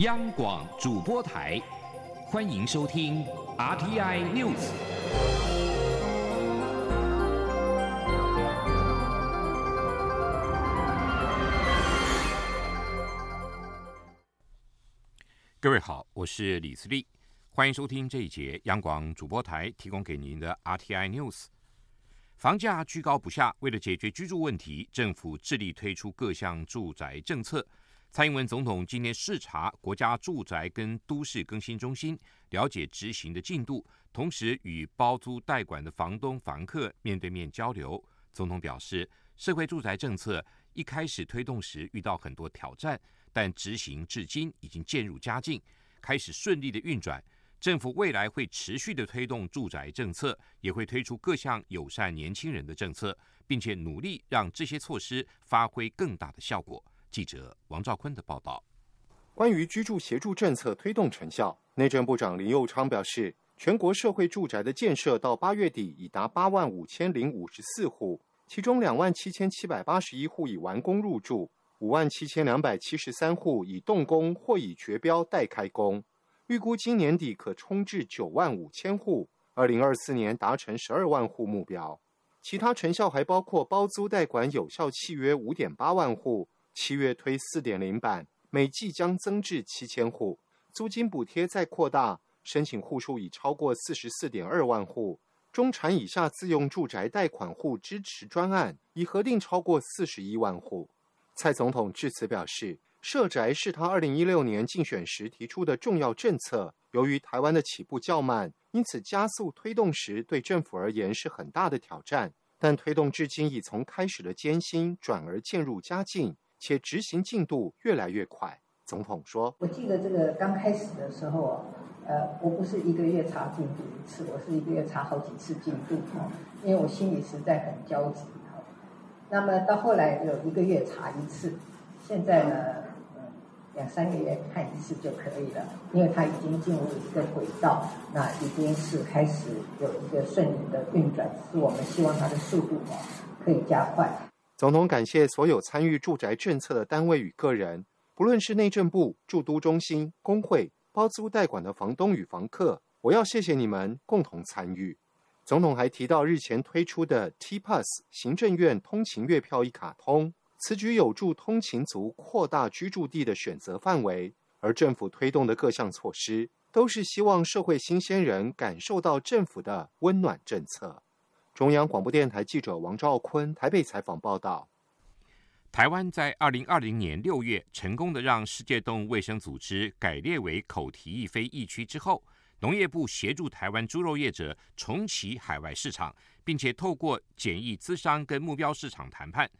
央广主播台，欢迎收听 RTI News。各位好，我是李思利，欢迎收听这一节央广主播台提供给您的 RTI News。房价居高不下，为了解决居住问题，政府致力推出各项住宅政策。蔡英文总统今天视察国家住宅跟都市更新中心，了解执行的进度，同时与包租代管的房东、房客面对面交流。总统表示，社会住宅政策一开始推动时遇到很多挑战，但执行至今已经渐入佳境，开始顺利的运转。政府未来会持续的推动住宅政策，也会推出各项友善年轻人的政策，并且努力让这些措施发挥更大的效果。记者王兆坤的报道。关于居住协助政策推动成效，内政部长林佑昌表示，全国社会住宅的建设到八月底已达八万五千零五十四户，其中两万七千七百八十一户已完工入住，五万七千两百七十三户已动工或已绝标待开工。预估今年底可冲至九万五千户，二零二四年达成十二万户目标。其他成效还包括包租代管有效契约五点八万户，七月推四点零版，每季将增至七千户。租金补贴再扩大，申请户数已超过四十四点二万户。中产以下自用住宅贷款户支持专案已核定超过四十一万户。蔡总统致辞表示。社宅是他二零一六年竞选时提出的重要政策。由于台湾的起步较慢，因此加速推动时对政府而言是很大的挑战。但推动至今已从开始的艰辛转而渐入佳境，且执行进度越来越快。总统说：“我记得这个刚开始的时候，呃，我不是一个月查进度一次，我是一个月查好几次进度哦，因为我心里实在很焦急。那么到后来有一个月查一次，现在呢？”两三个月看一次就可以了，因为它已经进入一个轨道，那已经是开始有一个顺利的运转，是我们希望它的速度可以加快。总统感谢所有参与住宅政策的单位与个人，不论是内政部、驻都中心、工会、包租代管的房东与房客，我要谢谢你们共同参与。总统还提到日前推出的 T Pass 行政院通勤月票一卡通。此举有助通勤族扩大居住地的选择范围，而政府推动的各项措施，都是希望社会新鲜人感受到政府的温暖政策。中央广播电台记者王兆坤台北采访报道：台湾在二零二零年六月成功的让世界动物卫生组织改列为口蹄疫非疫区之后，农业部协助台湾猪肉业者重启海外市场，并且透过检疫资商跟目标市场谈判。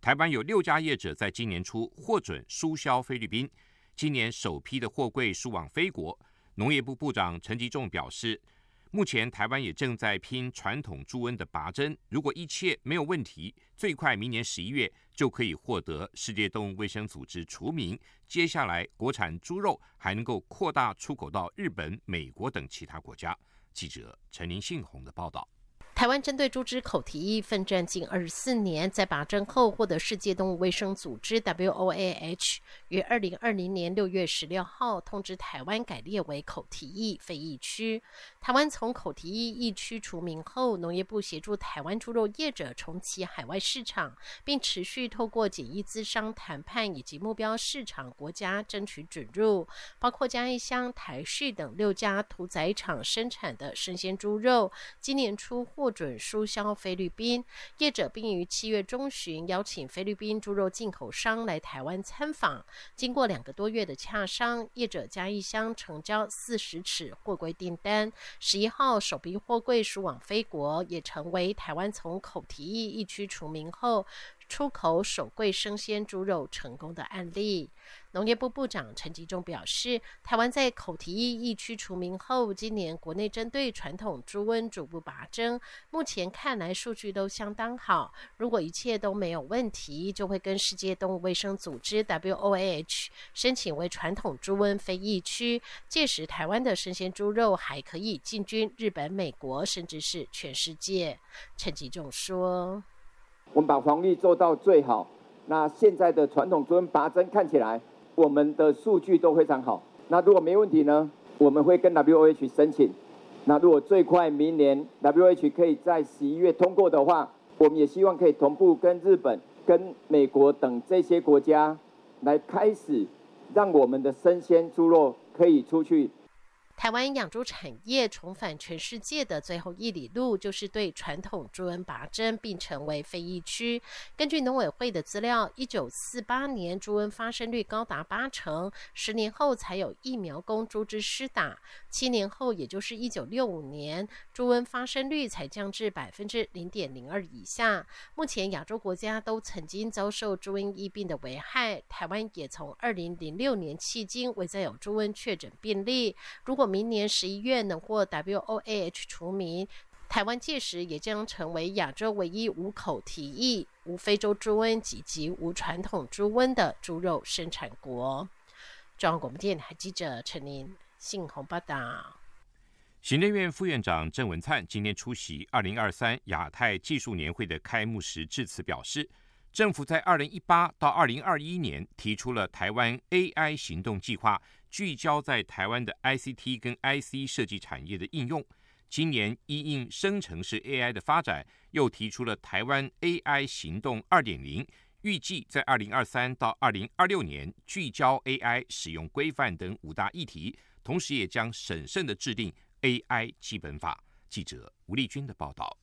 台湾有六家业者在今年初获准输销菲律宾，今年首批的货柜输往菲国。农业部部长陈吉仲表示，目前台湾也正在拼传统猪瘟的拔针，如果一切没有问题，最快明年十一月就可以获得世界动物卫生组织除名。接下来，国产猪肉还能够扩大出口到日本、美国等其他国家。记者陈林信宏的报道。台湾针对猪只口蹄疫奋战近二十四年，在拔针后获得世界动物卫生组织 （WOAH） 于二零二零年六月十六号通知台湾改列为口蹄疫非疫区。台湾从口蹄疫疫区除名后，农业部协助台湾猪肉业者重启海外市场，并持续透过检疫资商谈判以及目标市场国家争取准入，包括嘉义乡、台式等六家屠宰场生产的生鲜猪肉，今年初获。获准输销菲律宾业者，并于七月中旬邀请菲律宾猪肉进口商来台湾参访。经过两个多月的洽商，业者将一箱成交四十尺货柜订单。十一号首批货柜输往菲国，也成为台湾从口蹄疫疫区除名后。出口首柜生鲜猪肉成功的案例，农业部部长陈吉仲表示，台湾在口蹄疫疫区除名后，今年国内针对传统猪瘟逐步拔针，目前看来数据都相当好。如果一切都没有问题，就会跟世界动物卫生组织 （WOAH） 申请为传统猪瘟非疫区，届时台湾的生鲜猪肉还可以进军日本、美国，甚至是全世界。陈吉仲说。我们把防疫做到最好。那现在的传统猪瘟拔针看起来我们的数据都非常好。那如果没问题呢，我们会跟 WHO 申请。那如果最快明年 WHO 可以在十一月通过的话，我们也希望可以同步跟日本、跟美国等这些国家来开始，让我们的生鲜猪肉可以出去。台湾养猪产业重返全世界的最后一里路，就是对传统猪瘟拔针，并成为非疫区。根据农委会的资料，一九四八年猪瘟发生率高达八成，十年后才有疫苗供猪只施打，七年后，也就是一九六五年，猪瘟发生率才降至百分之零点零二以下。目前亚洲国家都曾经遭受猪瘟疫病的危害，台湾也从二零零六年迄今未再有猪瘟确诊病例。如果明年十一月能获 WOAH 除名，台湾届时也将成为亚洲唯一无口蹄疫、无非洲猪瘟以及无传统猪瘟的猪肉生产国。中央广播电台记者陈琳信鸿报道。行政院副院长郑文灿今天出席二零二三亚太技术年会的开幕时致辞，表示，政府在二零一八到二零二一年提出了台湾 AI 行动计划。聚焦在台湾的 ICT 跟 IC 设计产业的应用，今年因应生成式 AI 的发展，又提出了台湾 AI 行动二点零，预计在二零二三到二零二六年聚焦 AI 使用规范等五大议题，同时也将审慎的制定 AI 基本法。记者吴丽君的报道。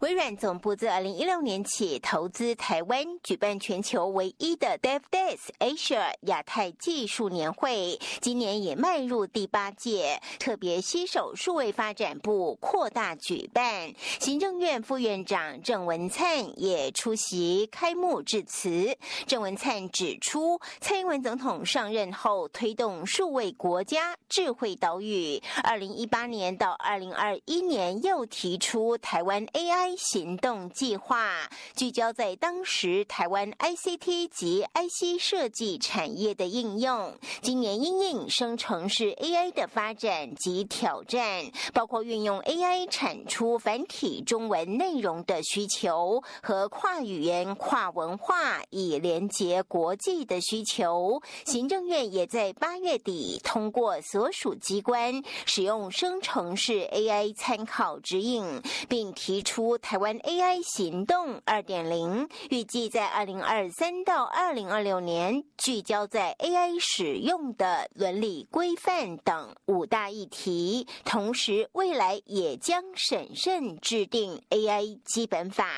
微软总部自二零一六年起投资台湾，举办全球唯一的 Dev Days Asia 亚太技术年会，今年也迈入第八届，特别携手数位发展部扩大举办。行政院副院长郑文灿也出席开幕致辞。郑文灿指出，蔡英文总统上任后推动数位国家智慧岛屿，二零一八年到二零二一年又提出台湾 A。AI 行动计划聚焦在当时台湾 ICT 及 IC 设计产业的应用。今年因应生成式 AI 的发展及挑战，包括运用 AI 产出繁体中文内容的需求和跨语言、跨文化以连接国际的需求。行政院也在八月底通过所属机关使用生成式 AI 参考指引，并提出。出台湾 AI 行动二点零，预计在二零二三到二零二六年，聚焦在 AI 使用的伦理规范等五大议题。同时，未来也将审慎制定 AI 基本法。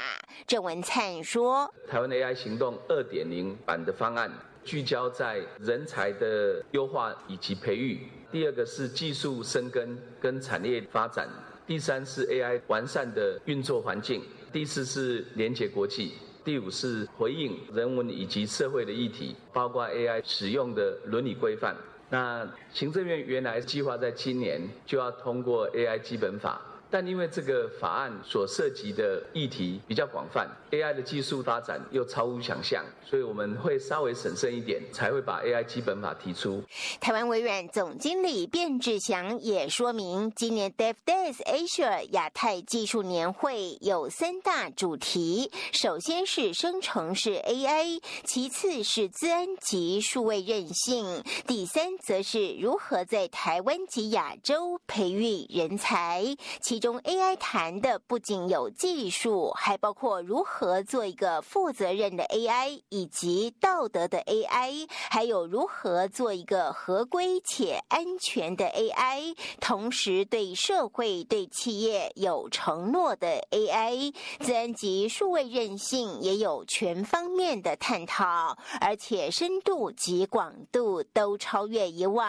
郑文灿说：“台湾 AI 行动二点零版的方案，聚焦在人才的优化以及培育；第二个是技术生根跟产业发展。”第三是 AI 完善的运作环境，第四是连接国际，第五是回应人文以及社会的议题，包括 AI 使用的伦理规范。那行政院原来计划在今年就要通过 AI 基本法。但因为这个法案所涉及的议题比较广泛，AI 的技术发展又超乎想象，所以我们会稍微审慎一点，才会把 AI 基本法提出。台湾微软总经理卞志祥也说明，今年 Dev Days Asia 亚太技术年会有三大主题，首先是生成式 AI，其次是资安及数位韧性，第三则是如何在台湾及亚洲培育人才。其中 AI 谈的不仅有技术，还包括如何做一个负责任的 AI，以及道德的 AI，还有如何做一个合规且安全的 AI，同时对社会、对企业有承诺的 AI，自然及数位韧性也有全方面的探讨，而且深度及广度都超越以往。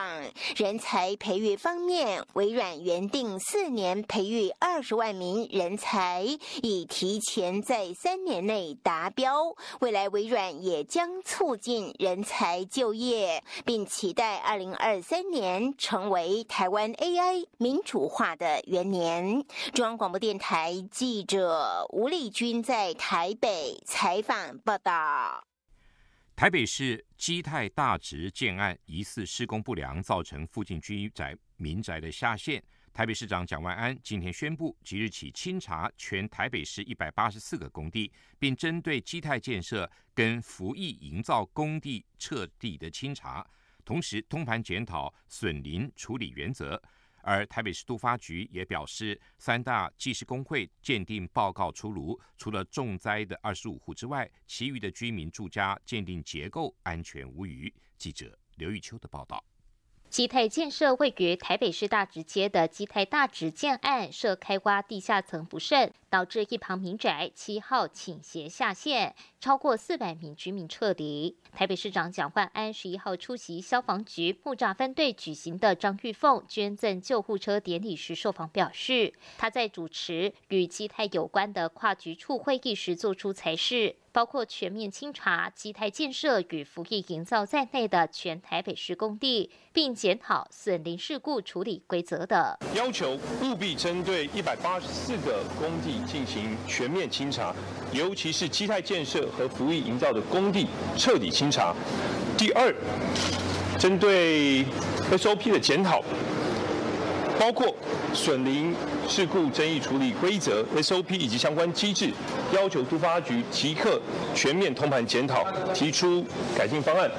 人才培育方面，微软原定四年培育。二十万名人才已提前在三年内达标，未来微软也将促进人才就业，并期待二零二三年成为台湾 AI 民主化的元年。中央广播电台记者吴丽君在台北采访报道。台北市基泰大直建案疑似施工不良，造成附近居宅民宅的下陷。台北市长蒋万安今天宣布，即日起清查全台北市一百八十四个工地，并针对基泰建设跟福益营造工地彻底的清查，同时通盘检讨损林处理原则。而台北市都发局也表示，三大技师工会鉴定报告出炉，除了重灾的二十五户之外，其余的居民住家鉴定结构安全无虞。记者刘玉秋的报道。基泰建设位于台北市大直街的基泰大直建案设开挖地下层不慎，导致一旁民宅七号倾斜下陷，超过四百名居民撤离。台北市长蒋万安十一号出席消防局木栅分队举行的张玉凤捐赠救护车典礼时受访表示，他在主持与基泰有关的跨局处会议时做出裁示。包括全面清查基泰建设与服役营造在内的全台北市工地，并检讨损林事故处理规则的要求，务必针对一百八十四个工地进行全面清查，尤其是基泰建设和服役营造的工地彻底清查。第二，针对 SOP 的检讨。包括损林事故争议处理规则 SOP 以及相关机制，要求都发局即刻全面通盘检讨，提出改进方案，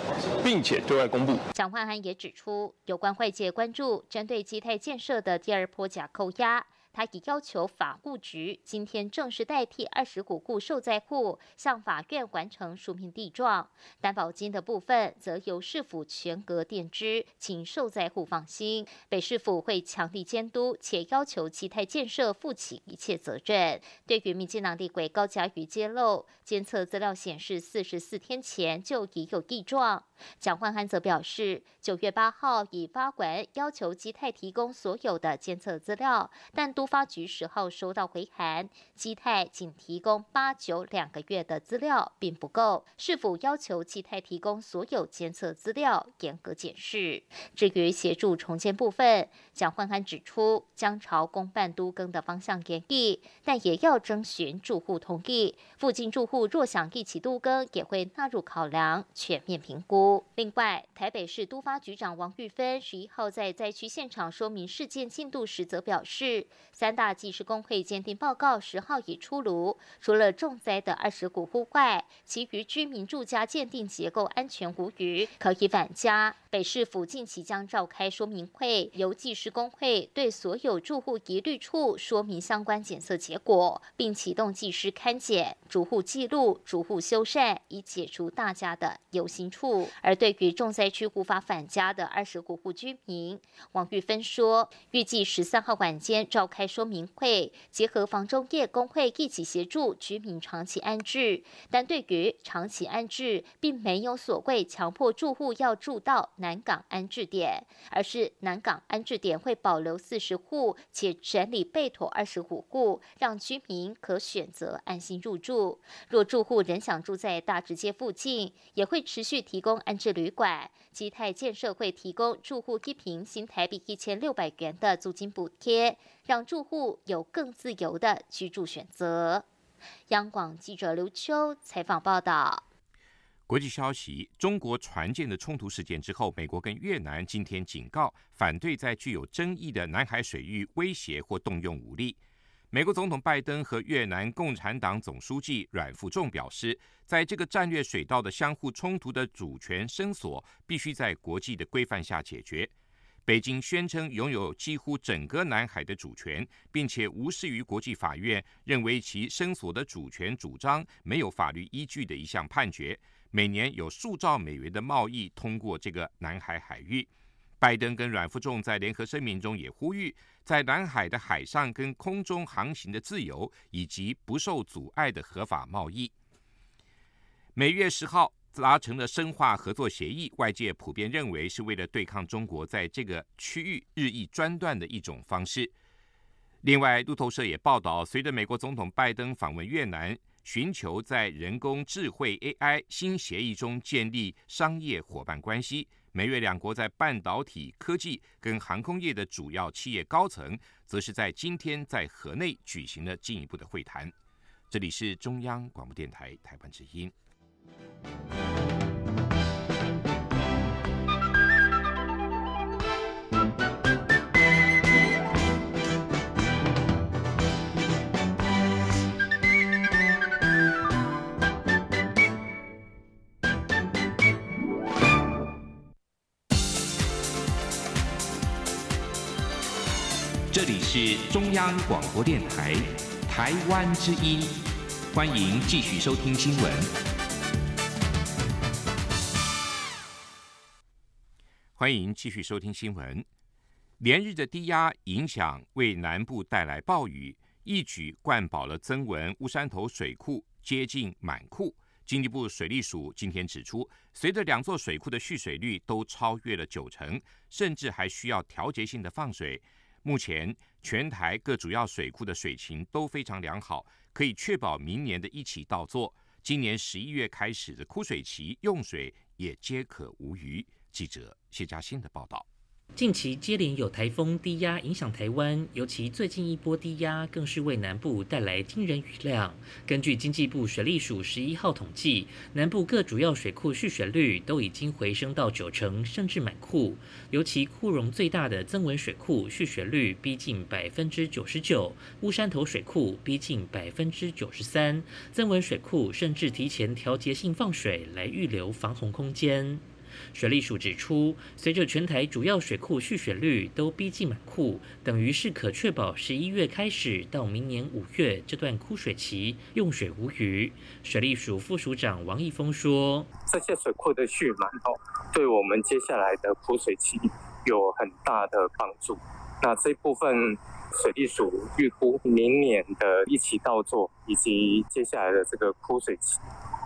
并且对外公布。蒋焕安也指出，有关外界关注针对基泰建设的第二波假扣押。他已要求法务局今天正式代替二十股户受灾户向法院完成书面地状，担保金的部分则由市府全额垫支，请受灾户放心。北市府会强力监督，且要求其泰建设负起一切责任。对于民进党立委高嘉瑜揭露监测资料显示，四十四天前就已有地状。蒋焕安则表示，九月八号已发管要求基泰提供所有的监测资料，但都发局十号收到回函，基泰仅提供八九两个月的资料并不够，是否要求基泰提供所有监测资料，严格检视。至于协助重建部分，蒋焕安指出，将朝公办都更的方向研议，但也要征询住户同意。附近住户若想一起都更，也会纳入考量，全面评估。另外，台北市都发局长王玉芬十一号在灾区现场说明事件进度时，则表示，三大技师工会鉴定报告十号已出炉，除了重灾的二十股户外，其余居民住家鉴定结构安全无虞，可以返家。北市府近期将召开说明会，由技师工会对所有住户一律处说明相关检测结果，并启动技师勘检、逐户记录、逐户修缮，以解除大家的忧心处。而对于重灾区无法返家的二十户居民，王玉芬说，预计十三号晚间召开说明会，结合房中业工会一起协助居民长期安置。但对于长期安置，并没有所谓强迫住户要住到。南港安置点，而是南港安置点会保留四十户，且整理备妥二十五户，让居民可选择安心入住。若住户仍想住在大直街附近，也会持续提供安置旅馆。基泰建设会提供住户一平新台币一千六百元的租金补贴，让住户有更自由的居住选择。央广记者刘秋采访报道。国际消息：中国船舰的冲突事件之后，美国跟越南今天警告，反对在具有争议的南海水域威胁或动用武力。美国总统拜登和越南共产党总书记阮富仲表示，在这个战略水道的相互冲突的主权伸索，必须在国际的规范下解决。北京宣称拥有几乎整个南海的主权，并且无视于国际法院认为其伸索的主权主张没有法律依据的一项判决。每年有数兆美元的贸易通过这个南海海域。拜登跟阮富仲在联合声明中也呼吁，在南海的海上跟空中航行的自由以及不受阻碍的合法贸易。每月十号达成了深化合作协议，外界普遍认为是为了对抗中国在这个区域日益专断的一种方式。另外，路透社也报道，随着美国总统拜登访问越南。寻求在人工智慧 AI 新协议中建立商业伙伴关系。美越两国在半导体科技跟航空业的主要企业高层，则是在今天在河内举行了进一步的会谈。这里是中央广播电台台湾之音。这里是中央广播电台台湾之音，欢迎继续收听新闻。欢迎继续收听新闻。连日的低压影响为南部带来暴雨，一举灌饱了增文乌山头水库，接近满库。经济部水利署今天指出，随着两座水库的蓄水率都超越了九成，甚至还需要调节性的放水。目前全台各主要水库的水情都非常良好，可以确保明年的一起到做。今年十一月开始的枯水期用水也皆可无虞。记者谢佳欣的报道。近期接连有台风低压影响台湾，尤其最近一波低压更是为南部带来惊人雨量。根据经济部水利署十一号统计，南部各主要水库蓄水率都已经回升到九成，甚至满库。尤其库容最大的增文水库蓄水率逼近百分之九十九，乌山头水库逼近百分之九十三，增文水库甚至提前调节性放水来预留防洪空间。水利署指出，随着全台主要水库蓄水率都逼近满库，等于是可确保十一月开始到明年五月这段枯水期用水无虞。水利署副署长王义峰说：“这些水库的蓄满哦，对我们接下来的枯水期有很大的帮助。那这部分水利署预估明年的一起到座，以及接下来的这个枯水期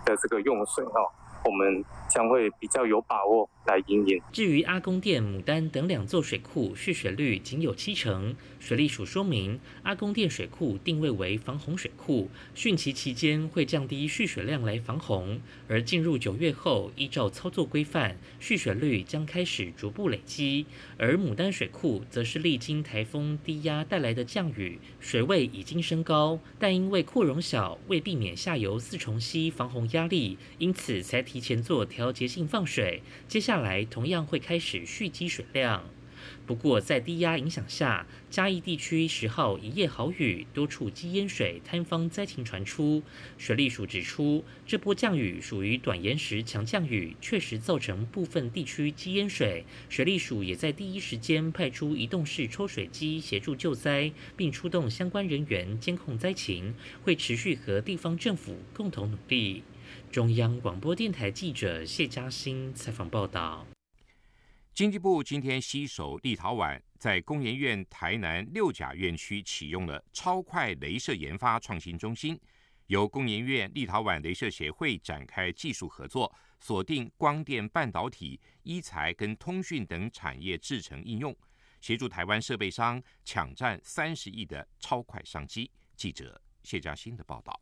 的这个用水哦。”我们将会比较有把握来营运。至于阿公店、牡丹等两座水库蓄水率仅有七成，水利署说明，阿公店水库定位为防洪水库，汛期期间会降低蓄水量来防洪，而进入九月后，依照操作规范，蓄水率将开始逐步累积。而牡丹水库则是历经台风低压带来的降雨，水位已经升高，但因为库容小，为避免下游四重溪防洪压力，因此才。提前做调调节性放水，接下来同样会开始蓄积水量。不过，在低压影响下，嘉义地区十号一夜豪雨，多处积淹水，坍方灾情传出。水利署指出，这波降雨属于短延时强降雨，确实造成部分地区积淹水。水利署也在第一时间派出移动式抽水机协助救灾，并出动相关人员监控灾情，会持续和地方政府共同努力。中央广播电台记者谢嘉欣采访报道：经济部今天携手立陶宛，在工研院台南六甲院区启用了超快镭射研发创新中心，由工研院、立陶宛镭射协会展开技术合作，锁定光电半导体、医材跟通讯等产业制成应用，协助台湾设备商抢占三十亿的超快商机。记者谢嘉欣的报道。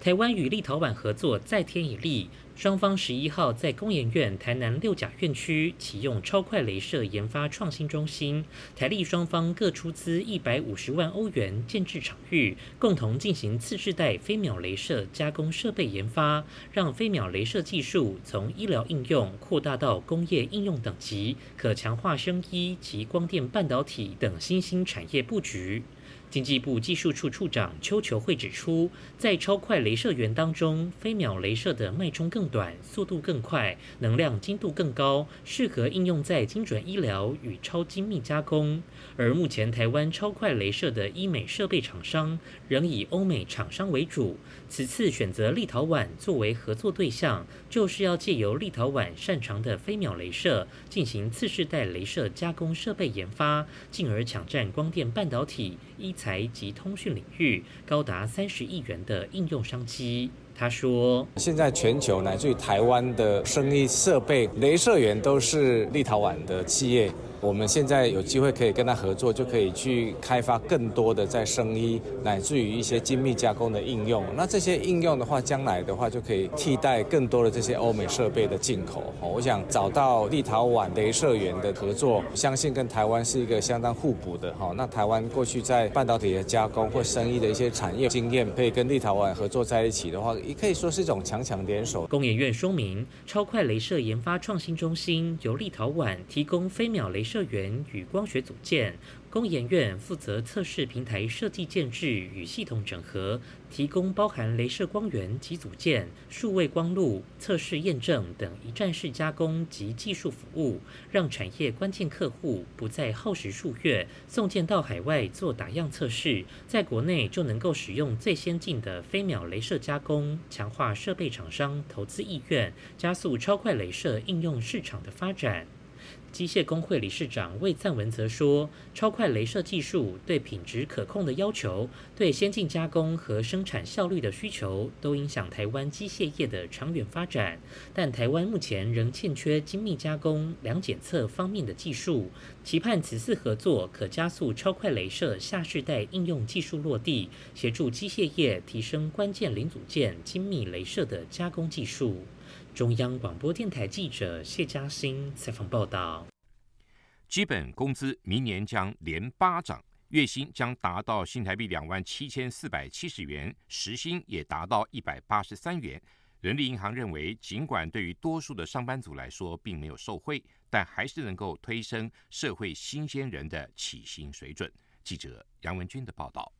台湾与立陶宛合作再添一例，双方十一号在工研院台南六甲院区启用超快镭射研发创新中心，台立双方各出资一百五十万欧元建制场域，共同进行次世代飞秒镭射加工设备研发，让飞秒镭射技术从医疗应用扩大到工业应用等级，可强化生医及光电半导体等新兴产业布局。经济部技术处处长邱球慧指出，在超快镭射源当中，飞秒镭射的脉冲更短，速度更快，能量精度更高，适合应用在精准医疗与超精密加工。而目前台湾超快镭射的医美设备厂商仍以欧美厂商为主，此次选择立陶宛作为合作对象，就是要借由立陶宛擅长的飞秒镭射进行次世代镭射加工设备研发，进而抢占光电半导体。医材及通讯领域高达三十亿元的应用商机。他说：“现在全球乃至于台湾的生意设备，镭射源都是立陶宛的企业。”我们现在有机会可以跟他合作，就可以去开发更多的在生医乃至于一些精密加工的应用。那这些应用的话，将来的话就可以替代更多的这些欧美设备的进口。我想找到立陶宛镭射源的合作，相信跟台湾是一个相当互补的。哈，那台湾过去在半导体的加工或生意的一些产业经验，可以跟立陶宛合作在一起的话，也可以说是一种强强联手。工研院说明，超快镭射研发创新中心由立陶宛提供飞秒镭射。射源与光学组件。工研院负责测试平台设计建制与系统整合，提供包含镭射光源及组件、数位光路、测试验证等一站式加工及技术服务，让产业关键客户不再耗时数月送件到海外做打样测试，在国内就能够使用最先进的飞秒镭射加工，强化设备厂商投资意愿，加速超快镭射应用市场的发展。机械工会理事长魏赞文则说：“超快镭射技术对品质可控的要求，对先进加工和生产效率的需求，都影响台湾机械业的长远发展。但台湾目前仍欠缺精密加工、量检测方面的技术，期盼此次合作可加速超快镭射下世代应用技术落地，协助机械业提升关键零组件精密镭射的加工技术。”中央广播电台记者谢嘉欣采访报道：基本工资明年将连八涨，月薪将达到新台币两万七千四百七十元，时薪也达到一百八十三元。人力银行认为，尽管对于多数的上班族来说并没有受惠，但还是能够推升社会新鲜人的起薪水准。记者杨文军的报道。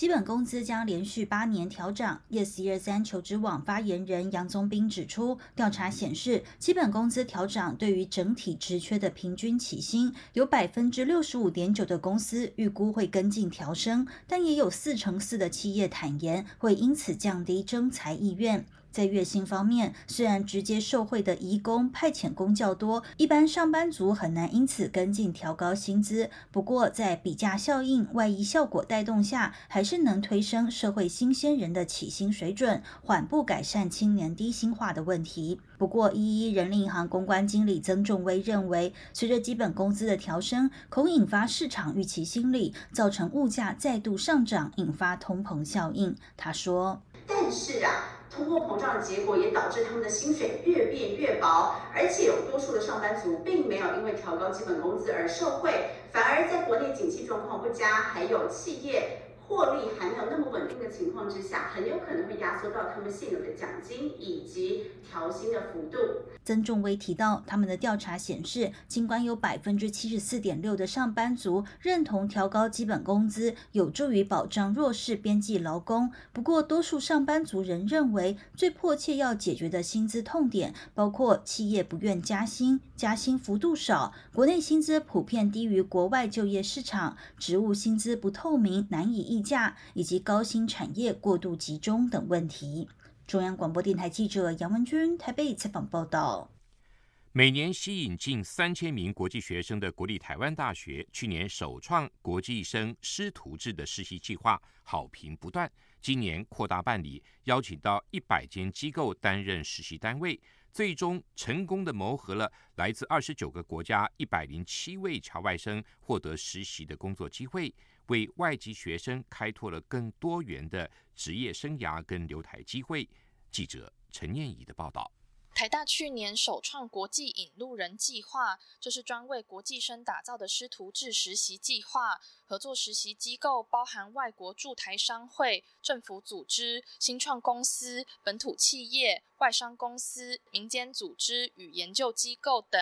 基本工资将连续八年调涨。Yes 一二三求职网发言人杨宗斌指出，调查显示，基本工资调涨对于整体职缺的平均起薪，有百分之六十五点九的公司预估会跟进调升，但也有四成四的企业坦言会因此降低征才意愿。在月薪方面，虽然直接受惠的移工、派遣工较多，一般上班族很难因此跟进调高薪资。不过，在比价效应、外溢效果带动下，还是能推升社会新鲜人的起薪水准，缓步改善青年低薪化的问题。不过，一一人力银行公关经理曾仲威认为，随着基本工资的调升，恐引发市场预期心理，造成物价再度上涨，引发通膨效应。他说：“但是啊。”通货膨胀的结果也导致他们的薪水越变越薄，而且有多数的上班族并没有因为调高基本工资而受惠，反而在国内景气状况不佳，还有企业。获利还没有那么稳定的情况之下，很有可能会压缩到他们现有的奖金以及调薪的幅度。曾仲威提到，他们的调查显示，尽管有百分之七十四点六的上班族认同调高基本工资有助于保障弱势边际劳工，不过多数上班族仍认为，最迫切要解决的薪资痛点包括企业不愿加薪、加薪幅度少、国内薪资普遍低于国外就业市场、职务薪资不透明、难以价以及高新产业过度集中等问题。中央广播电台记者杨文君台北采访报道。每年吸引近三千名国际学生的国立台湾大学，去年首创国际生师徒制的实习计划，好评不断。今年扩大办理，邀请到一百间机构担任实习单位，最终成功的谋合了来自二十九个国家一百零七位侨外生获得实习的工作机会。为外籍学生开拓了更多元的职业生涯跟留台机会。记者陈念怡的报道。台大去年首创国际引路人计划，这是专为国际生打造的师徒制实习计划。合作实习机构包含外国驻台商会、政府组织、新创公司、本土企业、外商公司、民间组织与研究机构等。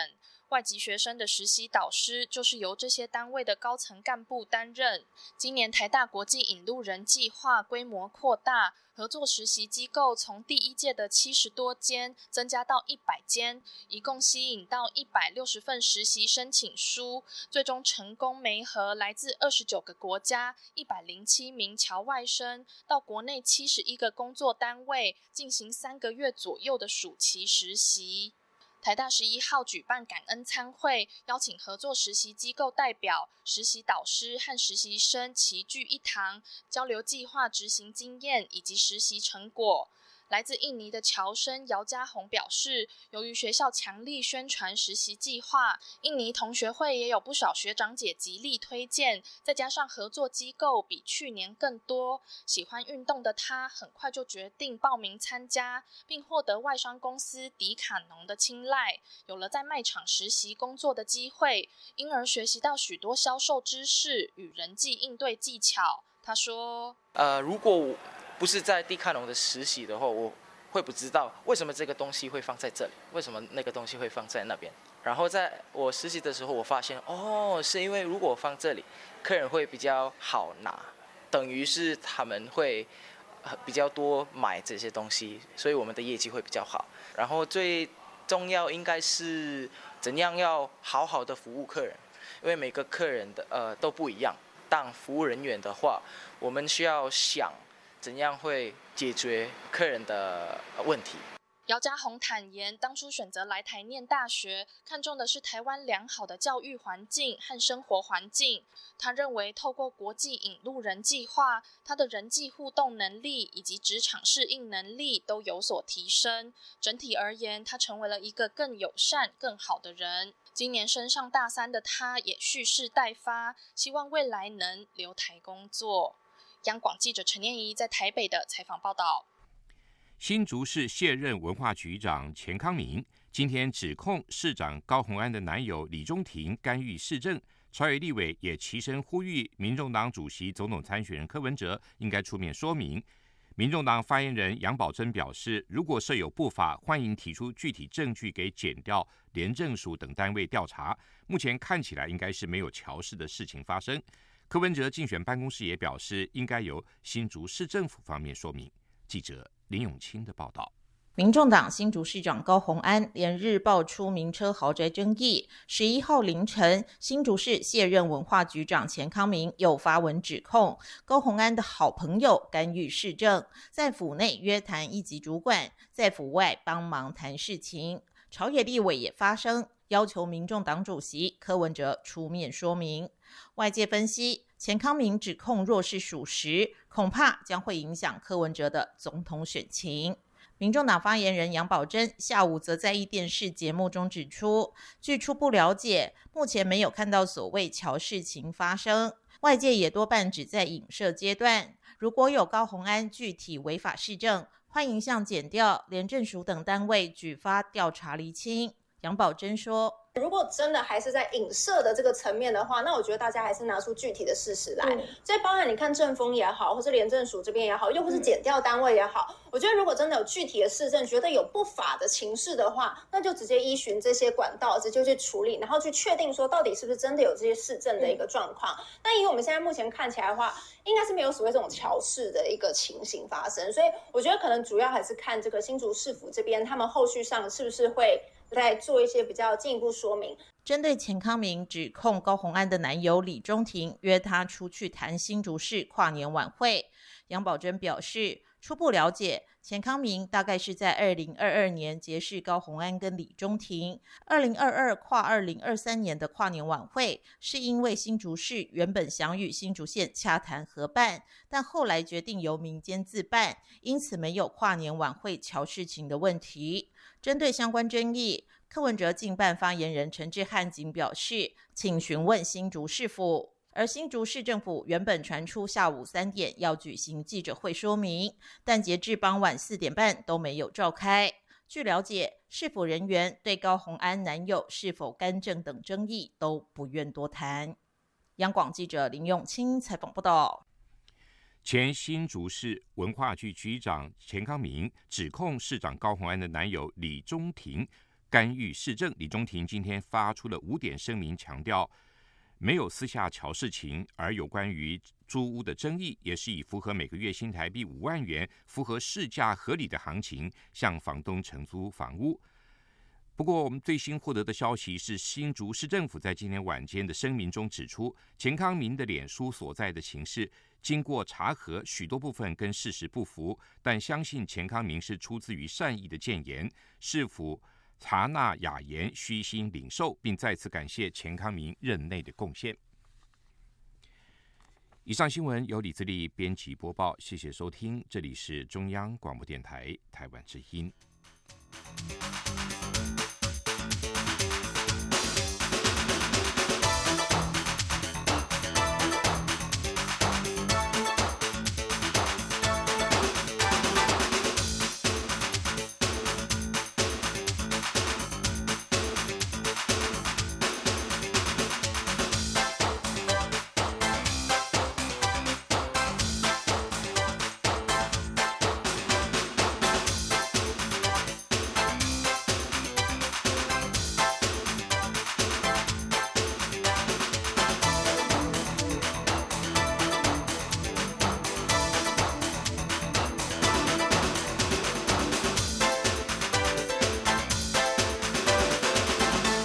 外籍学生的实习导师就是由这些单位的高层干部担任。今年台大国际引路人计划规模扩大，合作实习机构从第一届的七十多间增加到一百间，一共吸引到一百六十份实习申请书，最终成功媒合来自二十九个国家一百零七名侨外生到国内七十一个工作单位进行三个月左右的暑期实习。台大十一号举办感恩餐会，邀请合作实习机构代表、实习导师和实习生齐聚一堂，交流计划执行经验以及实习成果。来自印尼的侨生姚家宏表示，由于学校强力宣传实习计划，印尼同学会也有不少学长姐极力推荐，再加上合作机构比去年更多，喜欢运动的他很快就决定报名参加，并获得外商公司迪卡侬的青睐，有了在卖场实习工作的机会，因而学习到许多销售知识与人际应对技巧。他说：“呃，如果我……”不是在迪卡侬的实习的话，我会不知道为什么这个东西会放在这里，为什么那个东西会放在那边。然后在我实习的时候，我发现哦，是因为如果放这里，客人会比较好拿，等于是他们会比较多买这些东西，所以我们的业绩会比较好。然后最重要应该是怎样要好好的服务客人，因为每个客人的呃都不一样。当服务人员的话，我们需要想怎样会解决客人的问题。姚家宏坦言，当初选择来台念大学，看重的是台湾良好的教育环境和生活环境。他认为，透过国际引路人计划，他的人际互动能力以及职场适应能力都有所提升。整体而言，他成为了一个更友善、更好的人。今年升上大三的他，也蓄势待发，希望未来能留台工作。央广记者陈念怡在台北的采访报道。新竹市卸任文化局长钱康明今天指控市长高鸿安的男友李中庭干预市政，朝野立委也齐声呼吁民众党主席、总统参选人柯文哲应该出面说明。民众党发言人杨宝珍表示，如果设有不法，欢迎提出具体证据给检调、廉政署等单位调查。目前看起来应该是没有乔氏的事情发生。柯文哲竞选办公室也表示，应该由新竹市政府方面说明。记者。林永清的报道：民众党新竹市长高鸿安连日爆出名车豪宅争议。十一号凌晨，新竹市卸任文化局长钱康明又发文指控高鸿安的好朋友干预市政，在府内约谈一级主管，在府外帮忙谈事情。朝野立委也发声，要求民众党主席柯文哲出面说明。外界分析。钱康明指控若是属实，恐怕将会影响柯文哲的总统选情。民众党发言人杨宝珍下午则在一电视节目中指出，据初步了解，目前没有看到所谓乔事情发生，外界也多半只在影射阶段。如果有高鸿安具体违法事政，欢迎向检调、廉政署等单位举发调查厘清。杨宝珍说。如果真的还是在影射的这个层面的话，那我觉得大家还是拿出具体的事实来。所以包含你看政风也好，或是廉政署这边也好，又或是检调单位也好，我觉得如果真的有具体的市政，觉得有不法的情势的话，那就直接依循这些管道，直接去处理，然后去确定说到底是不是真的有这些市政的一个状况。那以我们现在目前看起来的话，应该是没有所谓这种桥市的一个情形发生。所以我觉得可能主要还是看这个新竹市府这边，他们后续上是不是会。来做一些比较进一步说明。针对钱康明指控高红安的男友李中庭约他出去谈新竹市跨年晚会，杨宝珍表示，初步了解，钱康明大概是在二零二二年结识高红安跟李中庭，二零二二跨二零二三年的跨年晚会，是因为新竹市原本想与新竹县洽谈合办，但后来决定由民间自办，因此没有跨年晚会乔事情的问题。针对相关争议，柯文哲近办发言人陈志汉仅表示，请询问新竹市府。而新竹市政府原本传出下午三点要举行记者会说明，但截至傍晚四点半都没有召开。据了解，市府人员对高鸿安男友是否干政等争议都不愿多谈。央广记者林永清采访报道。前新竹市文化局局长钱康明指控市长高鸿安的男友李中庭干预市政。李中庭今天发出了五点声明，强调没有私下瞧事情，而有关于租屋的争议，也是以符合每个月新台币五万元、符合市价合理的行情向房东承租房屋。不过，我们最新获得的消息是，新竹市政府在今天晚间的声明中指出，钱康明的脸书所在的情势。经过查核，许多部分跟事实不符，但相信钱康明是出自于善意的谏言，是否查纳雅言，虚心领受，并再次感谢钱康明任内的贡献。以上新闻由李自力编辑播报，谢谢收听，这里是中央广播电台台湾之音。